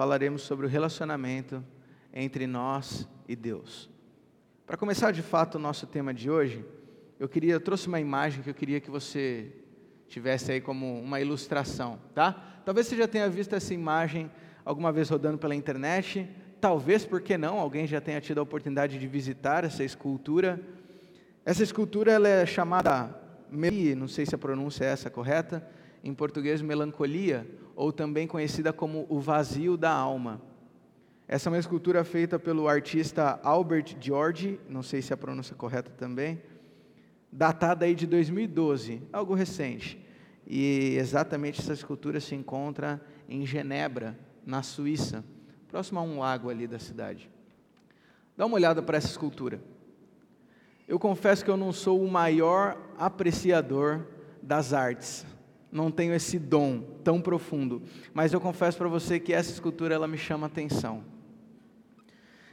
falaremos sobre o relacionamento entre nós e Deus. Para começar de fato o nosso tema de hoje, eu queria, eu trouxe uma imagem que eu queria que você tivesse aí como uma ilustração, tá? Talvez você já tenha visto essa imagem alguma vez rodando pela internet, talvez, por que não, alguém já tenha tido a oportunidade de visitar essa escultura. Essa escultura ela é chamada, não sei se a pronúncia é essa correta, em português melancolia, ou também conhecida como o vazio da alma. Essa é uma escultura feita pelo artista Albert George, não sei se a pronúncia é correta também, datada aí de 2012, algo recente. E exatamente essa escultura se encontra em Genebra, na Suíça, próximo a um lago ali da cidade. Dá uma olhada para essa escultura. Eu confesso que eu não sou o maior apreciador das artes. Não tenho esse dom tão profundo, mas eu confesso para você que essa escultura ela me chama atenção.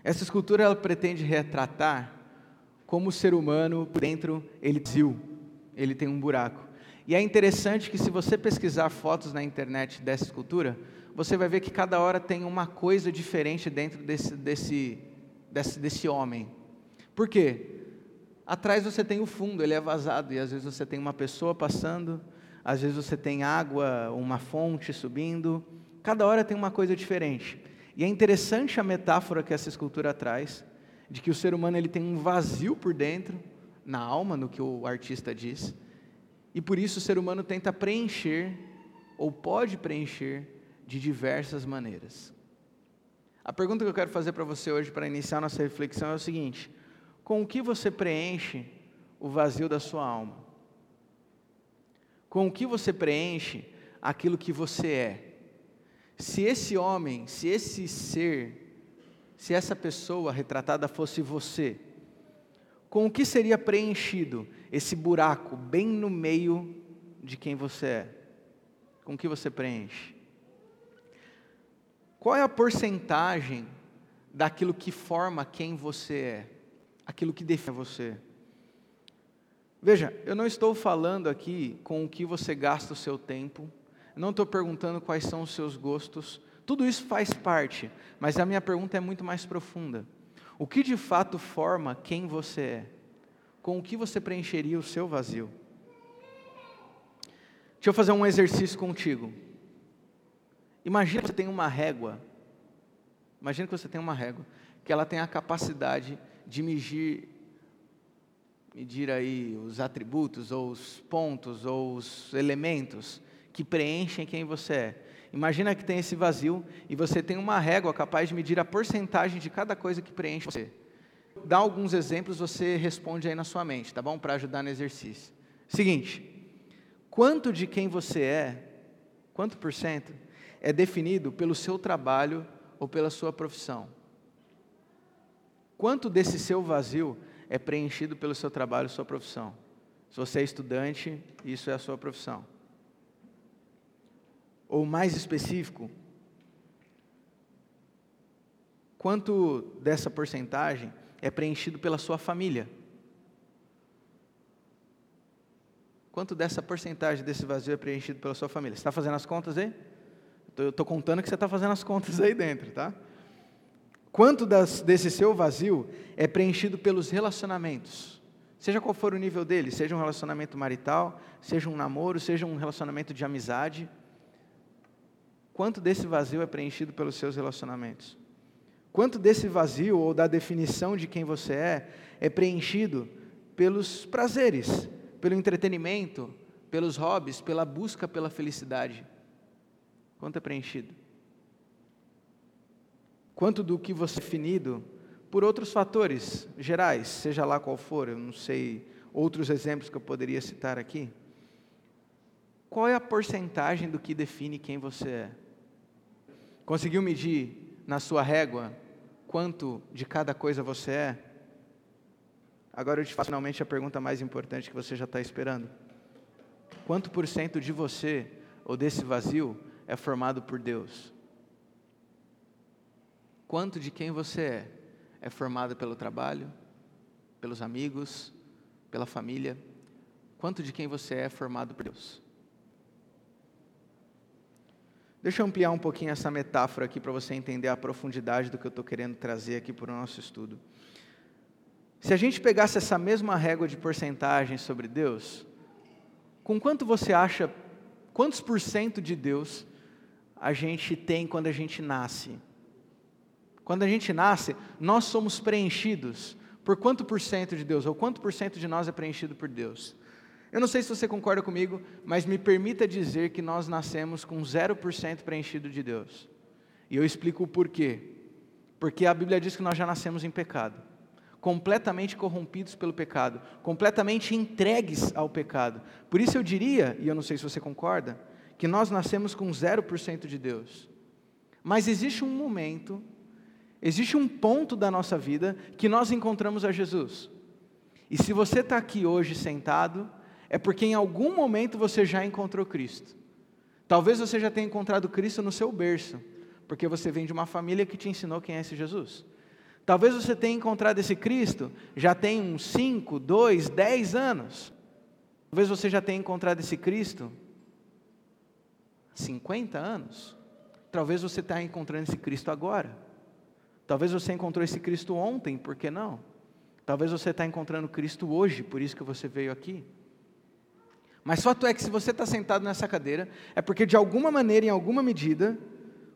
Essa escultura ela pretende retratar como o ser humano por dentro ele ziu, ele tem um buraco. E é interessante que se você pesquisar fotos na internet dessa escultura, você vai ver que cada hora tem uma coisa diferente dentro desse, desse, desse, desse homem. Por quê? Atrás você tem o fundo, ele é vazado, e às vezes você tem uma pessoa passando, às vezes você tem água, uma fonte subindo, cada hora tem uma coisa diferente. E é interessante a metáfora que essa escultura traz, de que o ser humano ele tem um vazio por dentro, na alma, no que o artista diz, e por isso o ser humano tenta preencher, ou pode preencher, de diversas maneiras. A pergunta que eu quero fazer para você hoje, para iniciar nossa reflexão, é o seguinte: com o que você preenche o vazio da sua alma? Com o que você preenche aquilo que você é? Se esse homem, se esse ser, se essa pessoa retratada fosse você, com o que seria preenchido esse buraco bem no meio de quem você é? Com o que você preenche? Qual é a porcentagem daquilo que forma quem você é? Aquilo que define você? Veja, eu não estou falando aqui com o que você gasta o seu tempo, não estou perguntando quais são os seus gostos, tudo isso faz parte, mas a minha pergunta é muito mais profunda. O que de fato forma quem você é? Com o que você preencheria o seu vazio? Deixa eu fazer um exercício contigo. Imagina que você tem uma régua. Imagina que você tem uma régua, que ela tem a capacidade de medir, medir aí os atributos, ou os pontos, ou os elementos que preenchem quem você é. Imagina que tem esse vazio e você tem uma régua capaz de medir a porcentagem de cada coisa que preenche você. Dá alguns exemplos, você responde aí na sua mente, tá bom? Para ajudar no exercício. Seguinte, quanto de quem você é, quanto por cento, é definido pelo seu trabalho ou pela sua profissão? Quanto desse seu vazio é preenchido pelo seu trabalho sua profissão? Se você é estudante, isso é a sua profissão. Ou mais específico, quanto dessa porcentagem é preenchido pela sua família? Quanto dessa porcentagem desse vazio é preenchido pela sua família? Você está fazendo as contas aí? Eu estou contando que você está fazendo as contas aí dentro, tá? Quanto das, desse seu vazio é preenchido pelos relacionamentos? Seja qual for o nível dele, seja um relacionamento marital, seja um namoro, seja um relacionamento de amizade. Quanto desse vazio é preenchido pelos seus relacionamentos? Quanto desse vazio ou da definição de quem você é é preenchido pelos prazeres, pelo entretenimento, pelos hobbies, pela busca pela felicidade? Quanto é preenchido? Quanto do que você é definido por outros fatores gerais, seja lá qual for, eu não sei outros exemplos que eu poderia citar aqui. Qual é a porcentagem do que define quem você é? Conseguiu medir na sua régua quanto de cada coisa você é? Agora eu te faço finalmente a pergunta mais importante que você já está esperando. Quanto por cento de você, ou desse vazio, é formado por Deus? Quanto de quem você é é formado pelo trabalho, pelos amigos, pela família? Quanto de quem você é é formado por Deus? Deixa eu ampliar um pouquinho essa metáfora aqui para você entender a profundidade do que eu estou querendo trazer aqui para o nosso estudo. Se a gente pegasse essa mesma régua de porcentagem sobre Deus, com quanto você acha, quantos por cento de Deus a gente tem quando a gente nasce? Quando a gente nasce, nós somos preenchidos por quanto por cento de Deus, ou quanto por cento de nós é preenchido por Deus? Eu não sei se você concorda comigo, mas me permita dizer que nós nascemos com 0% preenchido de Deus. E eu explico o porquê. Porque a Bíblia diz que nós já nascemos em pecado, completamente corrompidos pelo pecado, completamente entregues ao pecado. Por isso eu diria, e eu não sei se você concorda, que nós nascemos com 0% de Deus. Mas existe um momento, existe um ponto da nossa vida que nós encontramos a Jesus. E se você está aqui hoje sentado, é porque em algum momento você já encontrou Cristo. Talvez você já tenha encontrado Cristo no seu berço, porque você vem de uma família que te ensinou quem é esse Jesus. Talvez você tenha encontrado esse Cristo já tem uns 5, 2, 10 anos. Talvez você já tenha encontrado esse Cristo 50 anos. Talvez você está encontrando esse Cristo agora. Talvez você encontrou esse Cristo ontem, por que não? Talvez você está encontrando Cristo hoje, por isso que você veio aqui. Mas fato é que se você está sentado nessa cadeira, é porque de alguma maneira, em alguma medida,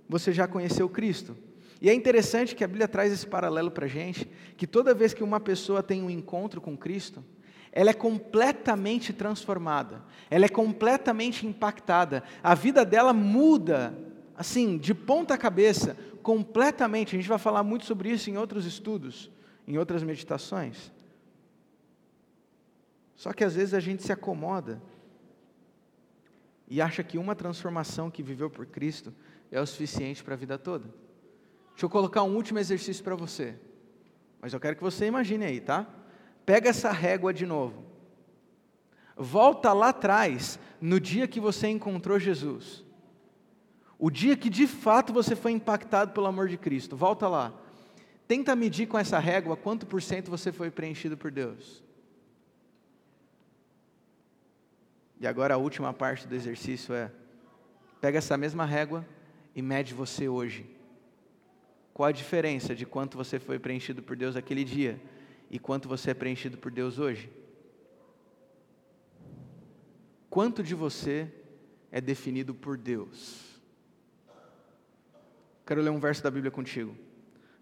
você já conheceu Cristo. E é interessante que a Bíblia traz esse paralelo para a gente, que toda vez que uma pessoa tem um encontro com Cristo, ela é completamente transformada, ela é completamente impactada, a vida dela muda, assim, de ponta cabeça, completamente. A gente vai falar muito sobre isso em outros estudos, em outras meditações. Só que às vezes a gente se acomoda e acha que uma transformação que viveu por Cristo é o suficiente para a vida toda. Deixa eu colocar um último exercício para você. Mas eu quero que você imagine aí, tá? Pega essa régua de novo. Volta lá atrás, no dia que você encontrou Jesus. O dia que de fato você foi impactado pelo amor de Cristo. Volta lá. Tenta medir com essa régua quanto por cento você foi preenchido por Deus. E agora a última parte do exercício é: pega essa mesma régua e mede você hoje. Qual a diferença de quanto você foi preenchido por Deus aquele dia e quanto você é preenchido por Deus hoje? Quanto de você é definido por Deus? Quero ler um verso da Bíblia contigo.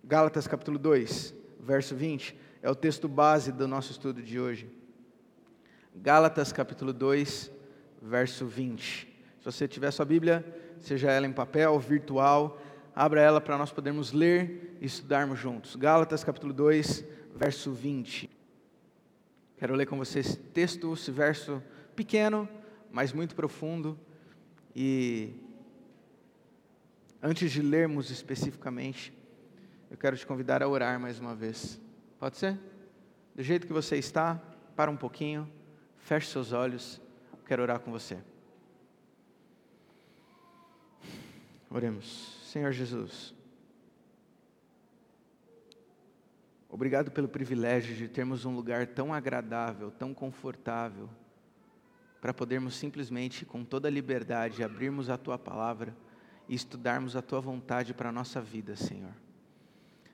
Gálatas capítulo 2, verso 20, é o texto base do nosso estudo de hoje. Gálatas capítulo 2, verso 20. Se você tiver sua Bíblia, seja ela em papel, virtual, abra ela para nós podermos ler e estudarmos juntos. Gálatas capítulo 2, verso 20. Quero ler com vocês esse texto, esse verso pequeno, mas muito profundo. E antes de lermos especificamente, eu quero te convidar a orar mais uma vez. Pode ser? Do jeito que você está, para um pouquinho. Feche seus olhos, quero orar com você. Oremos. Senhor Jesus, obrigado pelo privilégio de termos um lugar tão agradável, tão confortável, para podermos simplesmente, com toda liberdade, abrirmos a Tua palavra e estudarmos a Tua vontade para a nossa vida, Senhor.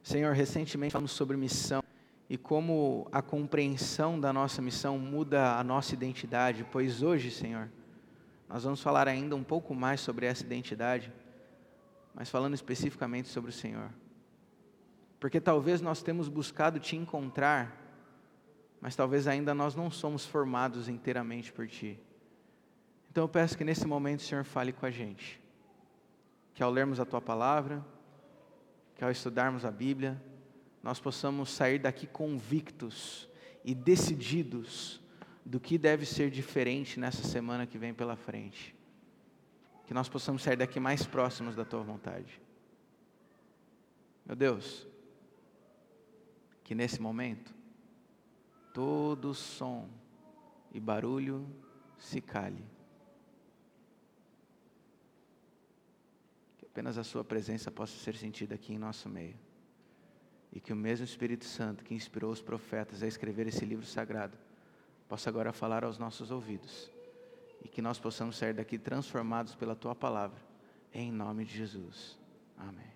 Senhor, recentemente falamos sobre missão e como a compreensão da nossa missão muda a nossa identidade, pois hoje, Senhor, nós vamos falar ainda um pouco mais sobre essa identidade, mas falando especificamente sobre o Senhor. Porque talvez nós temos buscado te encontrar, mas talvez ainda nós não somos formados inteiramente por ti. Então eu peço que nesse momento o Senhor fale com a gente. Que ao lermos a tua palavra, que ao estudarmos a Bíblia, nós possamos sair daqui convictos e decididos do que deve ser diferente nessa semana que vem pela frente. Que nós possamos sair daqui mais próximos da tua vontade. Meu Deus, que nesse momento todo som e barulho se cale. Apenas a Sua presença possa ser sentida aqui em nosso meio e que o mesmo Espírito Santo que inspirou os profetas a escrever esse livro sagrado possa agora falar aos nossos ouvidos e que nós possamos sair daqui transformados pela tua palavra, em nome de Jesus. Amém.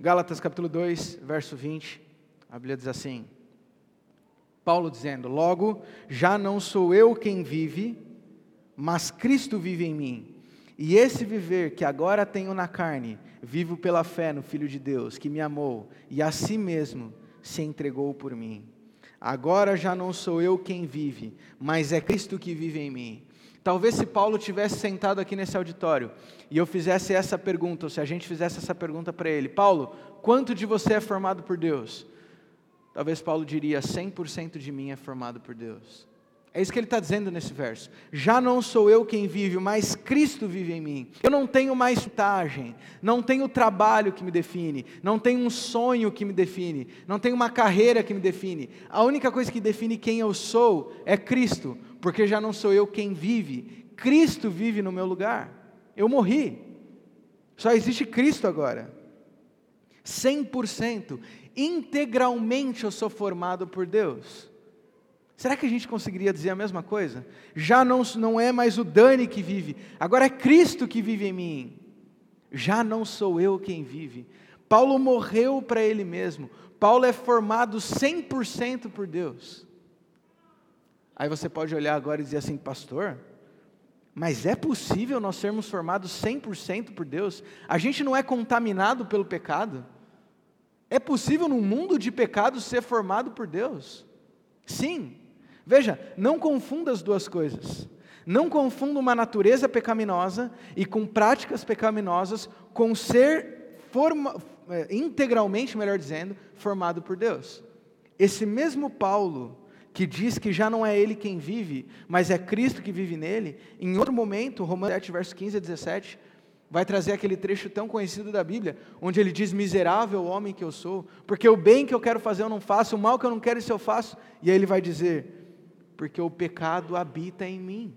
Gálatas capítulo 2, verso 20, a Bíblia diz assim: Paulo dizendo: Logo, já não sou eu quem vive, mas Cristo vive em mim. E esse viver que agora tenho na carne, vivo pela fé no Filho de Deus, que me amou e a si mesmo se entregou por mim. Agora já não sou eu quem vive, mas é Cristo que vive em mim. Talvez se Paulo tivesse sentado aqui nesse auditório e eu fizesse essa pergunta, ou se a gente fizesse essa pergunta para ele: Paulo, quanto de você é formado por Deus? Talvez Paulo diria: 100% de mim é formado por Deus. É isso que ele está dizendo nesse verso. Já não sou eu quem vive, mas Cristo vive em mim. Eu não tenho mais vantagem, não tenho trabalho que me define, não tenho um sonho que me define, não tenho uma carreira que me define. A única coisa que define quem eu sou é Cristo, porque já não sou eu quem vive, Cristo vive no meu lugar. Eu morri, só existe Cristo agora. 100%, integralmente eu sou formado por Deus. Será que a gente conseguiria dizer a mesma coisa? Já não, não é mais o Dani que vive, agora é Cristo que vive em mim. Já não sou eu quem vive. Paulo morreu para ele mesmo. Paulo é formado 100% por Deus. Aí você pode olhar agora e dizer assim, pastor, mas é possível nós sermos formados 100% por Deus? A gente não é contaminado pelo pecado? É possível num mundo de pecado ser formado por Deus? Sim, Veja, não confunda as duas coisas. Não confunda uma natureza pecaminosa e com práticas pecaminosas com ser forma, é, integralmente, melhor dizendo, formado por Deus. Esse mesmo Paulo que diz que já não é ele quem vive, mas é Cristo que vive nele, em outro momento, Romanos 7, verso 15 a 17, vai trazer aquele trecho tão conhecido da Bíblia, onde ele diz: Miserável homem que eu sou, porque o bem que eu quero fazer eu não faço, o mal que eu não quero isso eu faço. E aí ele vai dizer: porque o pecado habita em mim.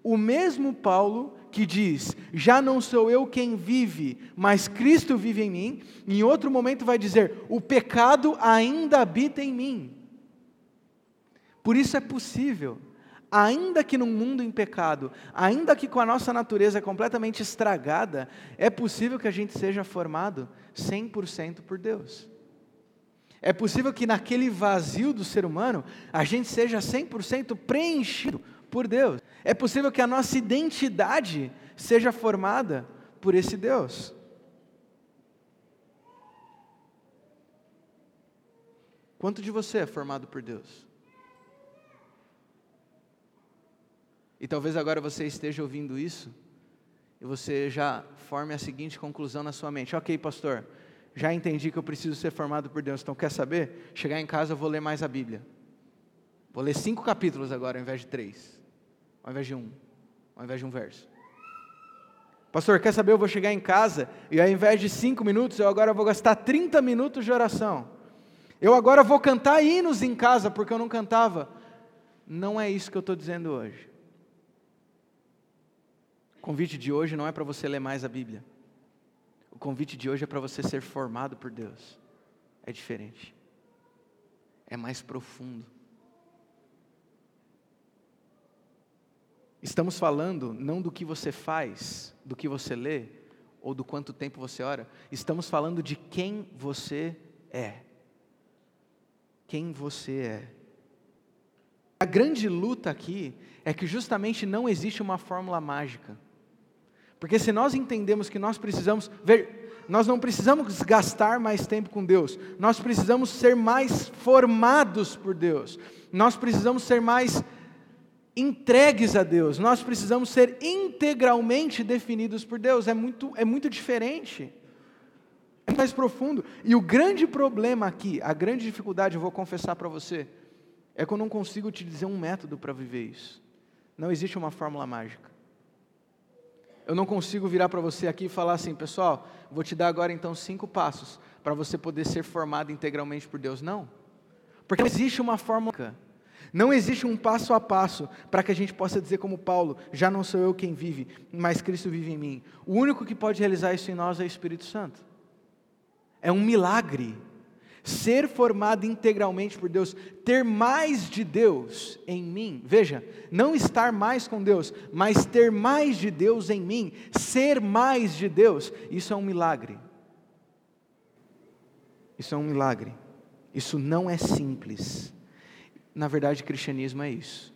O mesmo Paulo que diz: Já não sou eu quem vive, mas Cristo vive em mim, em outro momento vai dizer: O pecado ainda habita em mim. Por isso é possível, ainda que num mundo em pecado, ainda que com a nossa natureza completamente estragada, é possível que a gente seja formado 100% por Deus. É possível que naquele vazio do ser humano a gente seja 100% preenchido por Deus. É possível que a nossa identidade seja formada por esse Deus. Quanto de você é formado por Deus? E talvez agora você esteja ouvindo isso e você já forme a seguinte conclusão na sua mente: Ok, pastor, já entendi que eu preciso ser formado por Deus. Então, quer saber? Chegar em casa, eu vou ler mais a Bíblia. Vou ler cinco capítulos agora, ao invés de três. Ao invés de um. Ao invés de um verso. Pastor, quer saber? Eu vou chegar em casa e ao invés de cinco minutos, eu agora vou gastar 30 minutos de oração. Eu agora vou cantar hinos em casa, porque eu não cantava. Não é isso que eu estou dizendo hoje. O convite de hoje não é para você ler mais a Bíblia convite de hoje é para você ser formado por Deus. É diferente. É mais profundo. Estamos falando não do que você faz, do que você lê, ou do quanto tempo você ora. Estamos falando de quem você é. Quem você é. A grande luta aqui é que justamente não existe uma fórmula mágica. Porque se nós entendemos que nós precisamos ver, nós não precisamos gastar mais tempo com Deus, nós precisamos ser mais formados por Deus, nós precisamos ser mais entregues a Deus, nós precisamos ser integralmente definidos por Deus, é muito, é muito diferente, é mais profundo. E o grande problema aqui, a grande dificuldade, eu vou confessar para você, é que eu não consigo te dizer um método para viver isso, não existe uma fórmula mágica. Eu não consigo virar para você aqui e falar assim, pessoal, vou te dar agora então cinco passos para você poder ser formado integralmente por Deus. Não. Porque não existe uma fórmula. Não existe um passo a passo para que a gente possa dizer, como Paulo, já não sou eu quem vive, mas Cristo vive em mim. O único que pode realizar isso em nós é o Espírito Santo. É um milagre. Ser formado integralmente por Deus, ter mais de Deus em mim. Veja, não estar mais com Deus, mas ter mais de Deus em mim, ser mais de Deus. Isso é um milagre. Isso é um milagre. Isso não é simples. Na verdade, cristianismo é isso.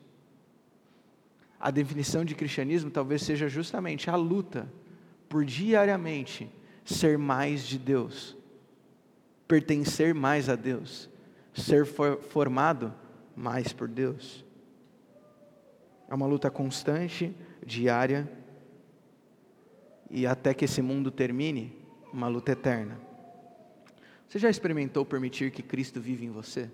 A definição de cristianismo talvez seja justamente a luta por diariamente ser mais de Deus pertencer mais a Deus, ser formado mais por Deus. É uma luta constante, diária, e até que esse mundo termine, uma luta eterna. Você já experimentou permitir que Cristo vive em você?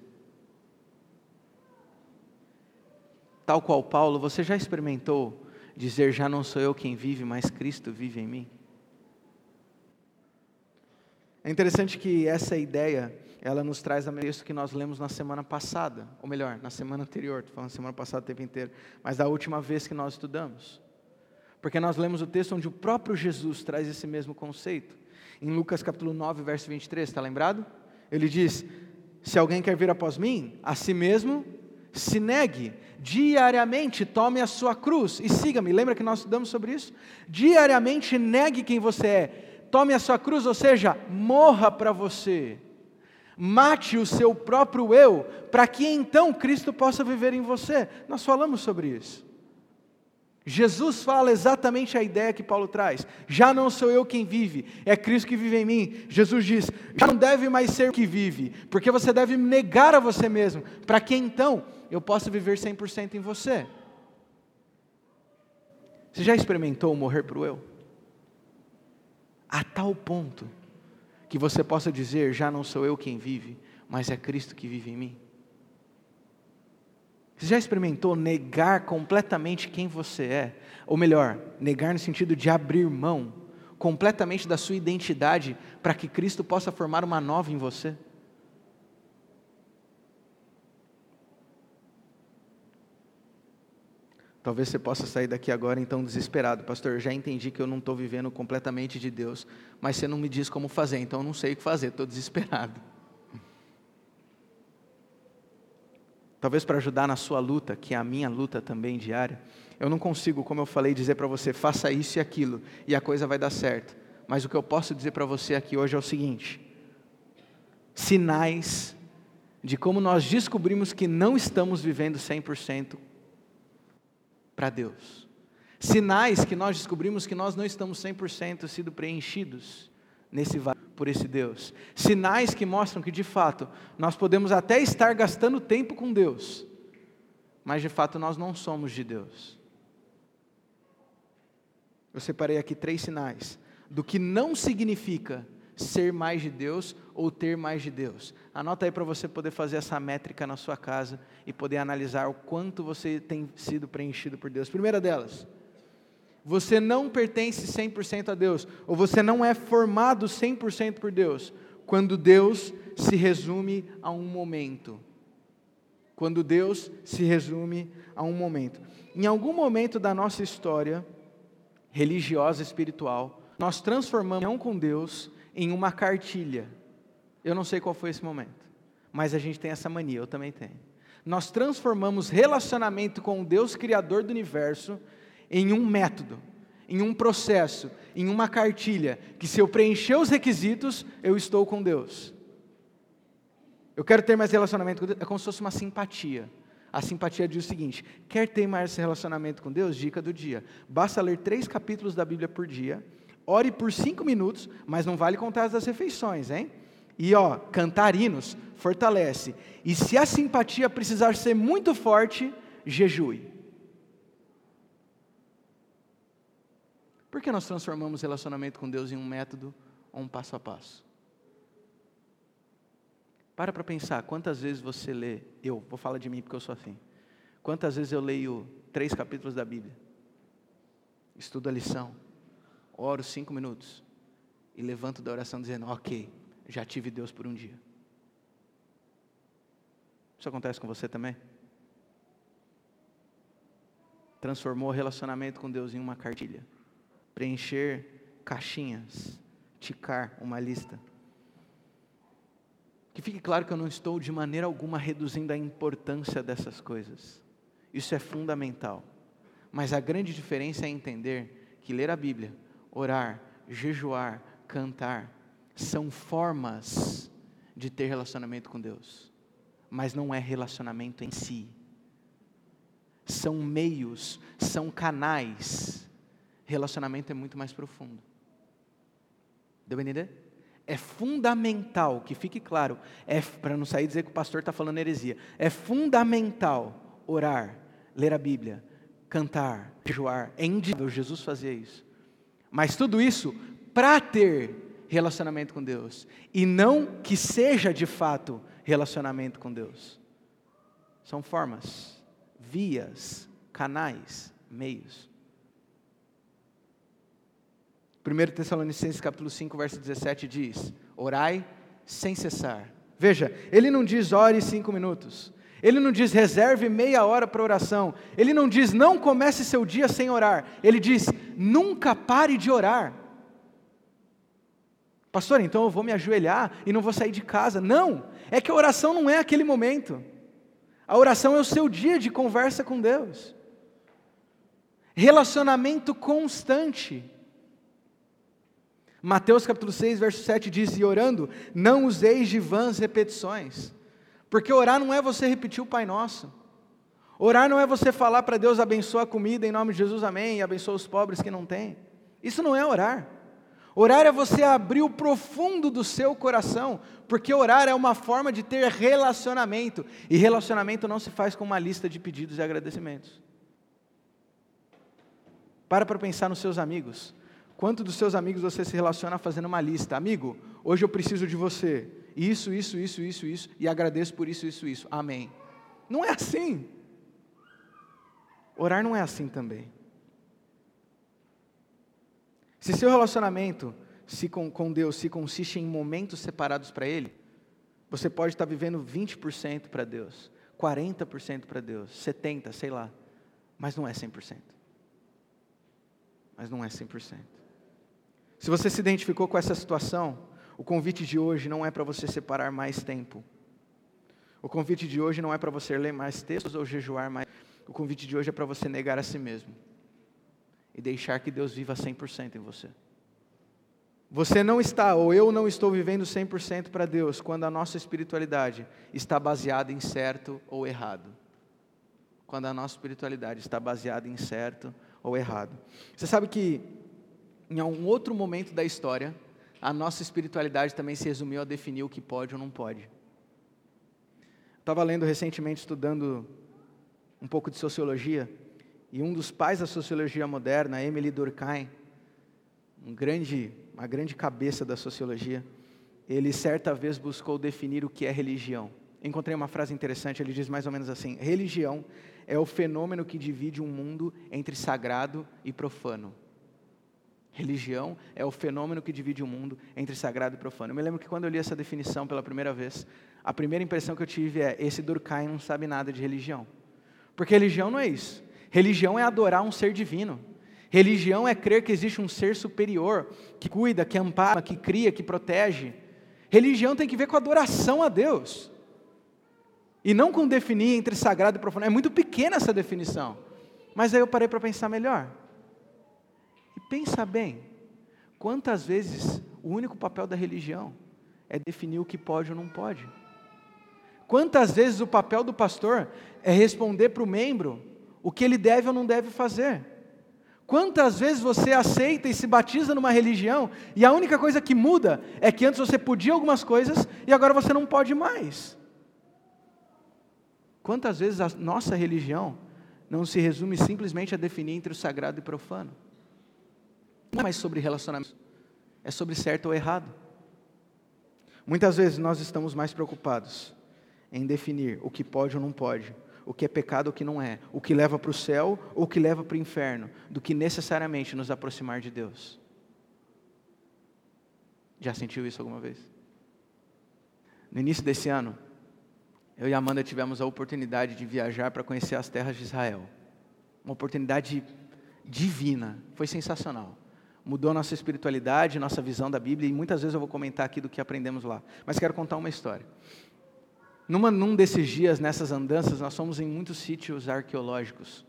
Tal qual Paulo, você já experimentou dizer: Já não sou eu quem vive, mas Cristo vive em mim? É interessante que essa ideia, ela nos traz a texto que nós lemos na semana passada, ou melhor, na semana anterior, estou falando semana passada o tempo inteiro, mas da última vez que nós estudamos. Porque nós lemos o texto onde o próprio Jesus traz esse mesmo conceito. Em Lucas capítulo 9, verso 23, está lembrado? Ele diz: Se alguém quer vir após mim, a si mesmo se negue, diariamente tome a sua cruz e siga-me. Lembra que nós estudamos sobre isso? Diariamente negue quem você é tome a sua cruz, ou seja, morra para você. Mate o seu próprio eu, para que então Cristo possa viver em você. Nós falamos sobre isso. Jesus fala exatamente a ideia que Paulo traz. Já não sou eu quem vive, é Cristo que vive em mim. Jesus diz: já não deve mais ser o que vive, porque você deve negar a você mesmo, para que então eu possa viver 100% em você. Você já experimentou morrer para o eu? A tal ponto que você possa dizer: já não sou eu quem vive, mas é Cristo que vive em mim? Você já experimentou negar completamente quem você é? Ou melhor, negar no sentido de abrir mão completamente da sua identidade para que Cristo possa formar uma nova em você? Talvez você possa sair daqui agora então desesperado, pastor. Já entendi que eu não estou vivendo completamente de Deus, mas você não me diz como fazer, então eu não sei o que fazer, estou desesperado. Talvez para ajudar na sua luta, que é a minha luta também diária, eu não consigo, como eu falei, dizer para você, faça isso e aquilo, e a coisa vai dar certo. Mas o que eu posso dizer para você aqui hoje é o seguinte: sinais de como nós descobrimos que não estamos vivendo 100% para Deus. Sinais que nós descobrimos que nós não estamos 100% sido preenchidos nesse por esse Deus. Sinais que mostram que de fato nós podemos até estar gastando tempo com Deus, mas de fato nós não somos de Deus. Eu separei aqui três sinais do que não significa ser mais de Deus ou ter mais de Deus. Anota aí para você poder fazer essa métrica na sua casa e poder analisar o quanto você tem sido preenchido por Deus. Primeira delas, você não pertence 100% a Deus, ou você não é formado 100% por Deus, quando Deus se resume a um momento. Quando Deus se resume a um momento. Em algum momento da nossa história religiosa, espiritual, nós transformamos com Deus em uma cartilha. Eu não sei qual foi esse momento, mas a gente tem essa mania, eu também tenho. Nós transformamos relacionamento com o Deus Criador do universo em um método, em um processo, em uma cartilha, que se eu preencher os requisitos, eu estou com Deus. Eu quero ter mais relacionamento com Deus, é como se fosse uma simpatia. A simpatia diz o seguinte: quer ter mais relacionamento com Deus? Dica do dia. Basta ler três capítulos da Bíblia por dia ore por cinco minutos, mas não vale contar as das refeições, hein? E ó, cantar hinos fortalece. E se a simpatia precisar ser muito forte, jejue. Por que nós transformamos relacionamento com Deus em um método ou um passo a passo? Para para pensar, quantas vezes você lê, eu vou falar de mim porque eu sou assim. Quantas vezes eu leio três capítulos da Bíblia? Estudo a lição, oro cinco minutos e levanto da oração dizendo: Ok, já tive Deus por um dia. Isso acontece com você também? Transformou o relacionamento com Deus em uma cartilha. Preencher caixinhas, ticar uma lista. Que fique claro que eu não estou de maneira alguma reduzindo a importância dessas coisas. Isso é fundamental. Mas a grande diferença é entender que ler a Bíblia, orar, jejuar, cantar, são formas de ter relacionamento com Deus, mas não é relacionamento em si. São meios, são canais. Relacionamento é muito mais profundo. Deu para entender? É fundamental, que fique claro, é para não sair dizer que o pastor está falando heresia. É fundamental orar, ler a Bíblia, cantar, jejuar. É indível, Jesus fazia isso. Mas tudo isso para ter relacionamento com Deus. E não que seja de fato relacionamento com Deus. São formas, vias, canais, meios. 1 Tessalonicenses capítulo 5, verso 17 diz: Orai sem cessar. Veja, ele não diz ore cinco minutos. Ele não diz reserve meia hora para oração. Ele não diz não comece seu dia sem orar. Ele diz nunca pare de orar. Pastor, então eu vou me ajoelhar e não vou sair de casa. Não, é que a oração não é aquele momento. A oração é o seu dia de conversa com Deus. Relacionamento constante. Mateus capítulo 6, verso 7 diz: E orando, não useis de vãs repetições. Porque orar não é você repetir o Pai Nosso. Orar não é você falar para Deus, abençoa a comida em nome de Jesus, amém, e abençoa os pobres que não têm. Isso não é orar. Orar é você abrir o profundo do seu coração, porque orar é uma forma de ter relacionamento, e relacionamento não se faz com uma lista de pedidos e agradecimentos. Para para pensar nos seus amigos. Quanto dos seus amigos você se relaciona fazendo uma lista? Amigo, hoje eu preciso de você. Isso, isso, isso, isso, isso, e agradeço por isso, isso, isso. Amém. Não é assim. Orar não é assim também. Se seu relacionamento se com, com Deus se consiste em momentos separados para Ele, você pode estar vivendo 20% para Deus, 40% para Deus, 70%, sei lá, mas não é 100%. Mas não é 100%. Se você se identificou com essa situação, o convite de hoje não é para você separar mais tempo. O convite de hoje não é para você ler mais textos ou jejuar mais. O convite de hoje é para você negar a si mesmo e deixar que Deus viva 100% em você. Você não está, ou eu não estou vivendo 100% para Deus, quando a nossa espiritualidade está baseada em certo ou errado. Quando a nossa espiritualidade está baseada em certo ou errado. Você sabe que em algum outro momento da história, a nossa espiritualidade também se resumiu a definir o que pode ou não pode. Estava lendo recentemente, estudando um pouco de sociologia, e um dos pais da sociologia moderna, Emily Durkheim, um grande, uma grande cabeça da sociologia, ele certa vez buscou definir o que é religião. Encontrei uma frase interessante, ele diz mais ou menos assim: religião é o fenômeno que divide um mundo entre sagrado e profano. Religião é o fenômeno que divide o mundo entre sagrado e profano. Eu me lembro que quando eu li essa definição pela primeira vez, a primeira impressão que eu tive é: esse Durkheim não sabe nada de religião. Porque religião não é isso. Religião é adorar um ser divino. Religião é crer que existe um ser superior que cuida, que ampara, que cria, que protege. Religião tem que ver com adoração a Deus. E não com definir entre sagrado e profano. É muito pequena essa definição. Mas aí eu parei para pensar melhor. Pensa bem, quantas vezes o único papel da religião é definir o que pode ou não pode? Quantas vezes o papel do pastor é responder para o membro o que ele deve ou não deve fazer? Quantas vezes você aceita e se batiza numa religião e a única coisa que muda é que antes você podia algumas coisas e agora você não pode mais? Quantas vezes a nossa religião não se resume simplesmente a definir entre o sagrado e o profano? Não é mais sobre relacionamento, é sobre certo ou errado. Muitas vezes nós estamos mais preocupados em definir o que pode ou não pode, o que é pecado ou o que não é, o que leva para o céu ou o que leva para o inferno, do que necessariamente nos aproximar de Deus. Já sentiu isso alguma vez? No início desse ano, eu e Amanda tivemos a oportunidade de viajar para conhecer as terras de Israel. Uma oportunidade divina, foi sensacional mudou nossa espiritualidade, nossa visão da Bíblia, e muitas vezes eu vou comentar aqui do que aprendemos lá. Mas quero contar uma história. Numa, num desses dias, nessas andanças, nós fomos em muitos sítios arqueológicos.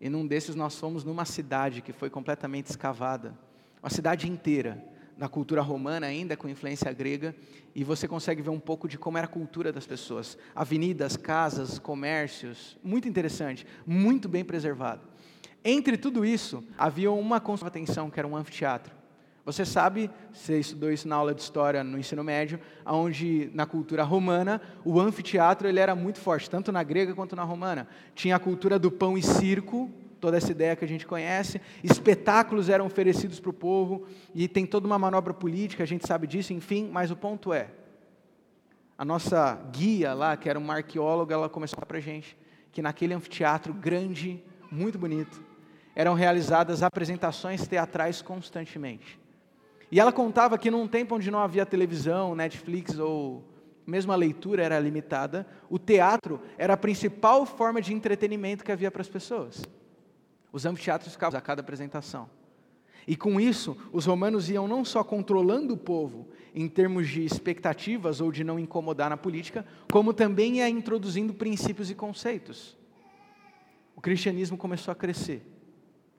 E num desses nós fomos numa cidade que foi completamente escavada, uma cidade inteira, na cultura romana ainda com influência grega, e você consegue ver um pouco de como era a cultura das pessoas. Avenidas, casas, comércios, muito interessante, muito bem preservado. Entre tudo isso, havia uma atenção que era um anfiteatro. Você sabe, você estudou isso na aula de história no ensino médio, onde na cultura romana o anfiteatro ele era muito forte, tanto na grega quanto na romana. Tinha a cultura do pão e circo, toda essa ideia que a gente conhece, espetáculos eram oferecidos para o povo, e tem toda uma manobra política, a gente sabe disso, enfim, mas o ponto é, a nossa guia lá, que era uma arqueóloga, ela começou a falar para a gente que naquele anfiteatro grande, muito bonito, eram realizadas apresentações teatrais constantemente. E ela contava que num tempo onde não havia televisão, Netflix ou mesmo a leitura era limitada, o teatro era a principal forma de entretenimento que havia para as pessoas. Os anfiteatros ficavam a cada apresentação. E com isso, os romanos iam não só controlando o povo em termos de expectativas ou de não incomodar na política, como também ia introduzindo princípios e conceitos. O cristianismo começou a crescer,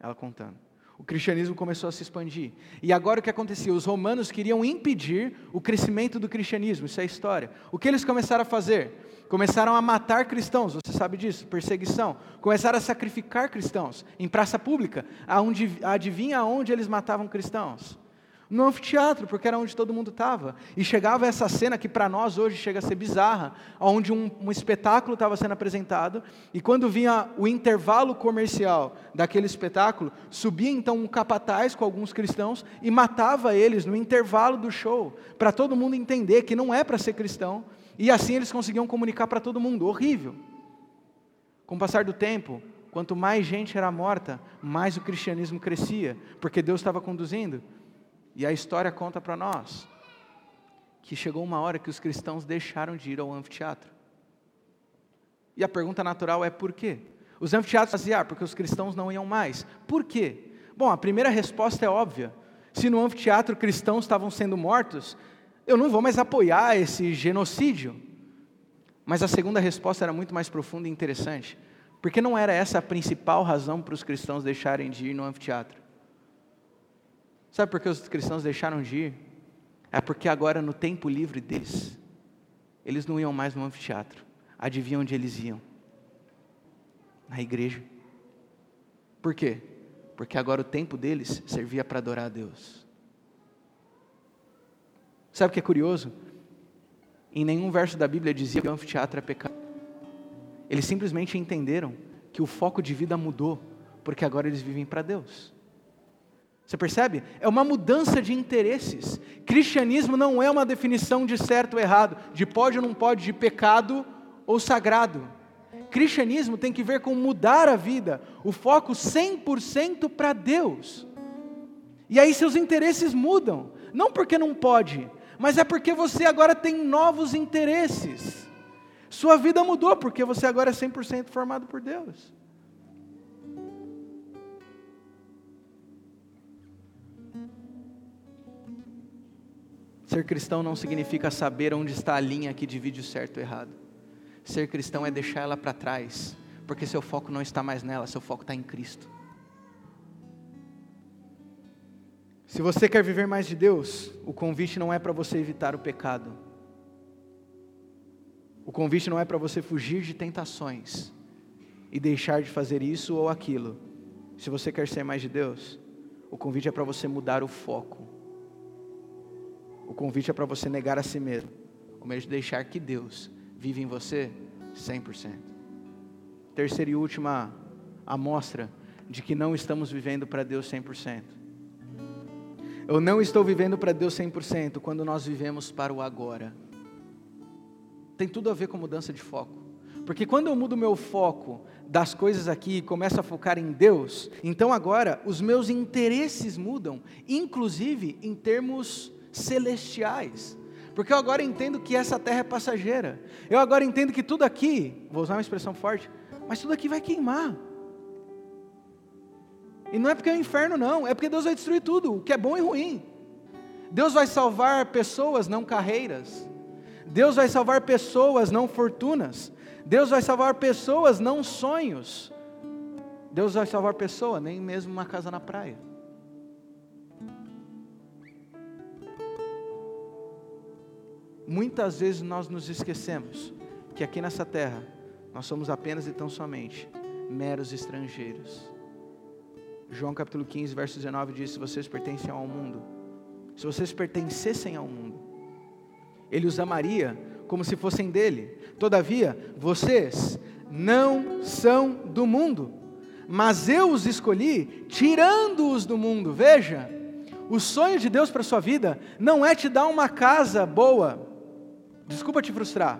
ela contando o cristianismo começou a se expandir. E agora o que acontecia? Os romanos queriam impedir o crescimento do cristianismo, isso é história. O que eles começaram a fazer? Começaram a matar cristãos, você sabe disso, perseguição. Começaram a sacrificar cristãos em praça pública. Adivinha aonde eles matavam cristãos? No anfiteatro, porque era onde todo mundo estava. E chegava essa cena que para nós hoje chega a ser bizarra, onde um, um espetáculo estava sendo apresentado, e quando vinha o intervalo comercial daquele espetáculo, subia então um capataz com alguns cristãos e matava eles no intervalo do show, para todo mundo entender que não é para ser cristão, e assim eles conseguiam comunicar para todo mundo. Horrível. Com o passar do tempo, quanto mais gente era morta, mais o cristianismo crescia, porque Deus estava conduzindo. E a história conta para nós que chegou uma hora que os cristãos deixaram de ir ao anfiteatro. E a pergunta natural é por quê? Os anfiteatros faziam, ah, porque os cristãos não iam mais. Por quê? Bom, a primeira resposta é óbvia. Se no anfiteatro cristãos estavam sendo mortos, eu não vou mais apoiar esse genocídio. Mas a segunda resposta era muito mais profunda e interessante. Porque não era essa a principal razão para os cristãos deixarem de ir no anfiteatro. Sabe por que os cristãos deixaram de ir? É porque agora, no tempo livre deles, eles não iam mais no anfiteatro. Adivinham onde eles iam? Na igreja. Por quê? Porque agora o tempo deles servia para adorar a Deus. Sabe o que é curioso? Em nenhum verso da Bíblia dizia que o anfiteatro é pecado. Eles simplesmente entenderam que o foco de vida mudou, porque agora eles vivem para Deus. Você percebe? É uma mudança de interesses. Cristianismo não é uma definição de certo ou errado, de pode ou não pode, de pecado ou sagrado. Cristianismo tem que ver com mudar a vida, o foco 100% para Deus. E aí seus interesses mudam, não porque não pode, mas é porque você agora tem novos interesses. Sua vida mudou porque você agora é 100% formado por Deus. Ser cristão não significa saber onde está a linha que divide o certo e o errado. Ser cristão é deixar ela para trás, porque seu foco não está mais nela, seu foco está em Cristo. Se você quer viver mais de Deus, o convite não é para você evitar o pecado. O convite não é para você fugir de tentações e deixar de fazer isso ou aquilo. Se você quer ser mais de Deus, o convite é para você mudar o foco o convite é para você negar a si mesmo, ou mesmo deixar que Deus vive em você 100%. Terceira e última amostra de que não estamos vivendo para Deus 100%. Eu não estou vivendo para Deus 100% quando nós vivemos para o agora. Tem tudo a ver com mudança de foco. Porque quando eu mudo meu foco das coisas aqui e começo a focar em Deus, então agora os meus interesses mudam, inclusive em termos celestiais. Porque eu agora entendo que essa terra é passageira. Eu agora entendo que tudo aqui, vou usar uma expressão forte, mas tudo aqui vai queimar. E não é porque é o inferno, não, é porque Deus vai destruir tudo, o que é bom e ruim. Deus vai salvar pessoas, não carreiras. Deus vai salvar pessoas, não fortunas. Deus vai salvar pessoas, não sonhos. Deus vai salvar pessoa, nem mesmo uma casa na praia. Muitas vezes nós nos esquecemos que aqui nessa terra nós somos apenas e tão somente meros estrangeiros. João capítulo 15, verso 19 diz: Se vocês pertencem ao mundo, se vocês pertencessem ao mundo, ele os amaria como se fossem dele. Todavia, vocês não são do mundo, mas eu os escolhi, tirando-os do mundo. Veja, o sonho de Deus para a sua vida não é te dar uma casa boa, Desculpa te frustrar.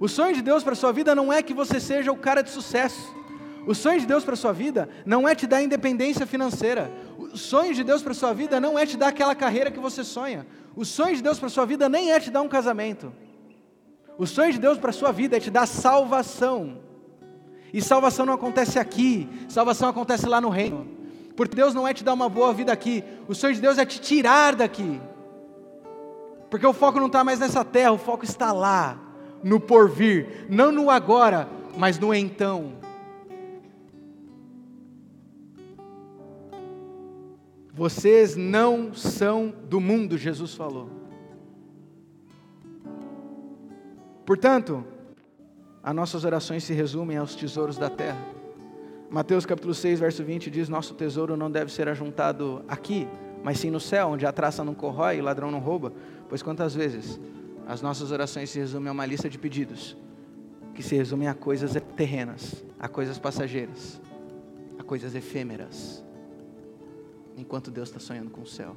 O sonho de Deus para sua vida não é que você seja o cara de sucesso. O sonho de Deus para sua vida não é te dar independência financeira. O sonho de Deus para sua vida não é te dar aquela carreira que você sonha. O sonho de Deus para sua vida nem é te dar um casamento. O sonho de Deus para sua vida é te dar salvação. E salvação não acontece aqui, salvação acontece lá no reino. Porque Deus não é te dar uma boa vida aqui, o sonho de Deus é te tirar daqui. Porque o foco não está mais nessa terra, o foco está lá, no porvir, não no agora, mas no então. Vocês não são do mundo, Jesus falou. Portanto, as nossas orações se resumem aos tesouros da terra. Mateus capítulo 6, verso 20 diz: Nosso tesouro não deve ser ajuntado aqui, mas sim no céu, onde a traça não corrói e o ladrão não rouba. Pois quantas vezes as nossas orações se resumem a uma lista de pedidos, que se resumem a coisas terrenas, a coisas passageiras, a coisas efêmeras, enquanto Deus está sonhando com o céu.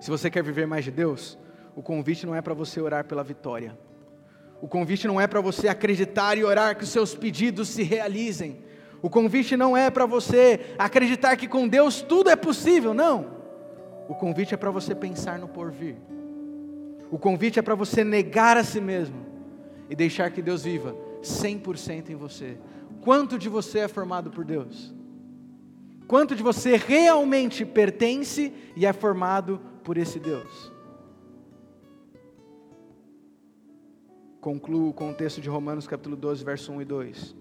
Se você quer viver mais de Deus, o convite não é para você orar pela vitória. O convite não é para você acreditar e orar que os seus pedidos se realizem. O convite não é para você acreditar que com Deus tudo é possível, não. O convite é para você pensar no porvir. O convite é para você negar a si mesmo e deixar que Deus viva 100% em você. Quanto de você é formado por Deus? Quanto de você realmente pertence e é formado por esse Deus? Concluo com o texto de Romanos capítulo 12, verso 1 e 2,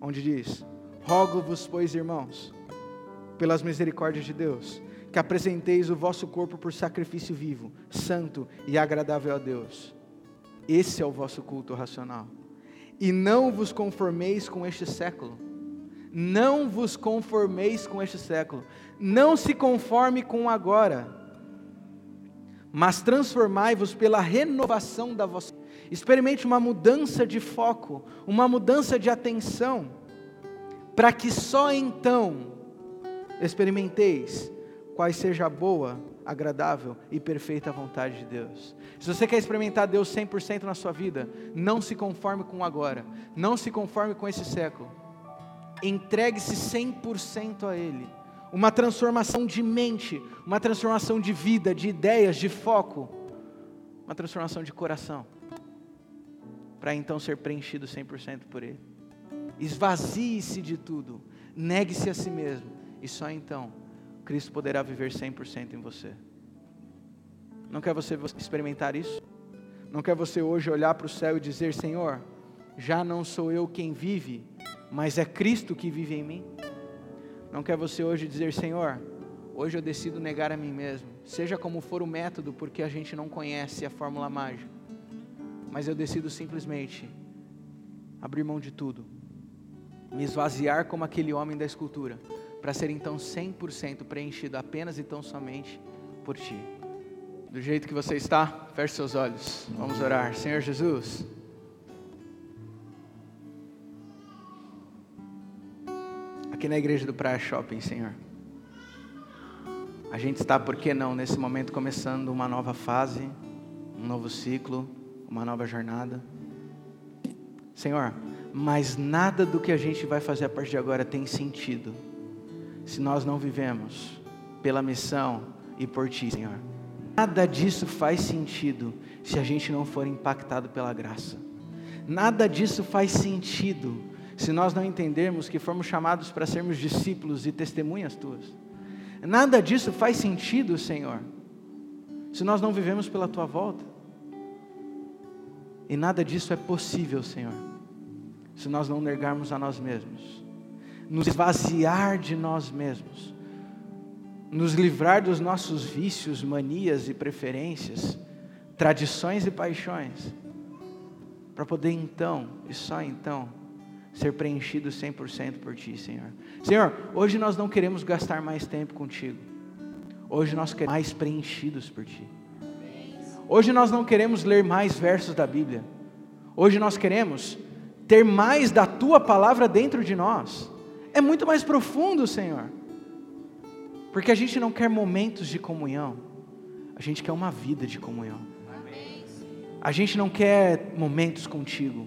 onde diz: Rogo-vos, pois, irmãos, pelas misericórdias de Deus, que apresenteis o vosso corpo por sacrifício vivo, santo e agradável a Deus. Esse é o vosso culto racional. E não vos conformeis com este século. Não vos conformeis com este século. Não se conforme com agora. Mas transformai-vos pela renovação da vossa. Experimente uma mudança de foco, uma mudança de atenção, para que só então experimenteis qual seja a boa, agradável e perfeita vontade de Deus. Se você quer experimentar Deus 100% na sua vida, não se conforme com agora, não se conforme com esse século. Entregue-se 100% a Ele. Uma transformação de mente, uma transformação de vida, de ideias, de foco, uma transformação de coração, para então ser preenchido 100% por Ele. Esvazie-se de tudo, negue-se a si mesmo, e só então Cristo poderá viver 100% em você. Não quer você experimentar isso? Não quer você hoje olhar para o céu e dizer: Senhor, já não sou eu quem vive, mas é Cristo que vive em mim? Não quer você hoje dizer: Senhor, hoje eu decido negar a mim mesmo, seja como for o método, porque a gente não conhece a fórmula mágica, mas eu decido simplesmente abrir mão de tudo, me esvaziar como aquele homem da escultura para ser então 100% preenchido apenas e tão somente por Ti. Do jeito que você está, feche seus olhos, vamos orar. Senhor Jesus, aqui na igreja do Praia Shopping, Senhor, a gente está, por que não, nesse momento começando uma nova fase, um novo ciclo, uma nova jornada. Senhor, mas nada do que a gente vai fazer a partir de agora tem sentido se nós não vivemos pela missão e por Ti, Senhor. Nada disso faz sentido se a gente não for impactado pela graça. Nada disso faz sentido se nós não entendermos que fomos chamados para sermos discípulos e testemunhas tuas. Nada disso faz sentido, Senhor, se nós não vivemos pela tua volta. E nada disso é possível, Senhor, se nós não negarmos a nós mesmos, nos esvaziar de nós mesmos, nos livrar dos nossos vícios, manias e preferências, tradições e paixões, para poder então, e só então, ser preenchido 100% por Ti, Senhor. Senhor, hoje nós não queremos gastar mais tempo contigo. Hoje nós queremos mais preenchidos por Ti. Hoje nós não queremos ler mais versos da Bíblia. Hoje nós queremos ter mais da Tua palavra dentro de nós. É muito mais profundo, Senhor. Porque a gente não quer momentos de comunhão. A gente quer uma vida de comunhão. A gente não quer momentos contigo.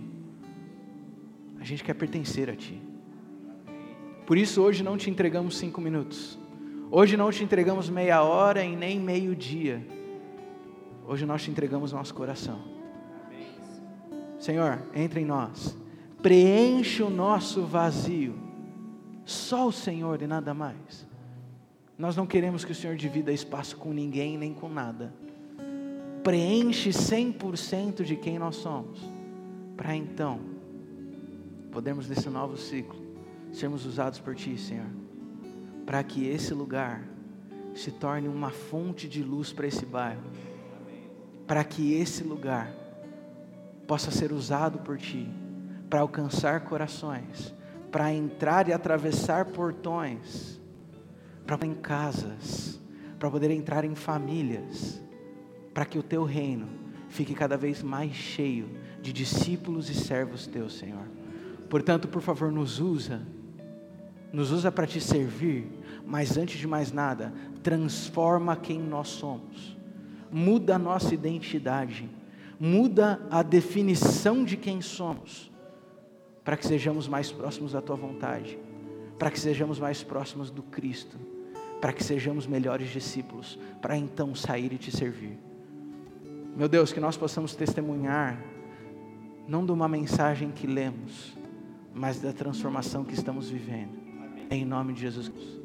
A gente quer pertencer a Ti. Por isso hoje não te entregamos cinco minutos. Hoje não te entregamos meia hora e nem meio dia. Hoje nós te entregamos nosso coração. Senhor, entre em nós. Preenche o nosso vazio. Só o Senhor e nada mais. Nós não queremos que o Senhor divida espaço com ninguém nem com nada. Preenche 100% de quem nós somos. Para então podemos nesse novo ciclo sermos usados por Ti, Senhor, para que esse lugar se torne uma fonte de luz para esse bairro, para que esse lugar possa ser usado por Ti para alcançar corações, para entrar e atravessar portões, para em casas, para poder entrar em famílias, para que o Teu reino fique cada vez mais cheio de discípulos e servos Teus, Senhor. Portanto, por favor, nos usa, nos usa para te servir, mas antes de mais nada, transforma quem nós somos, muda a nossa identidade, muda a definição de quem somos, para que sejamos mais próximos da tua vontade, para que sejamos mais próximos do Cristo, para que sejamos melhores discípulos, para então sair e te servir. Meu Deus, que nós possamos testemunhar, não de uma mensagem que lemos, mas da transformação que estamos vivendo. Em nome de Jesus. Amém.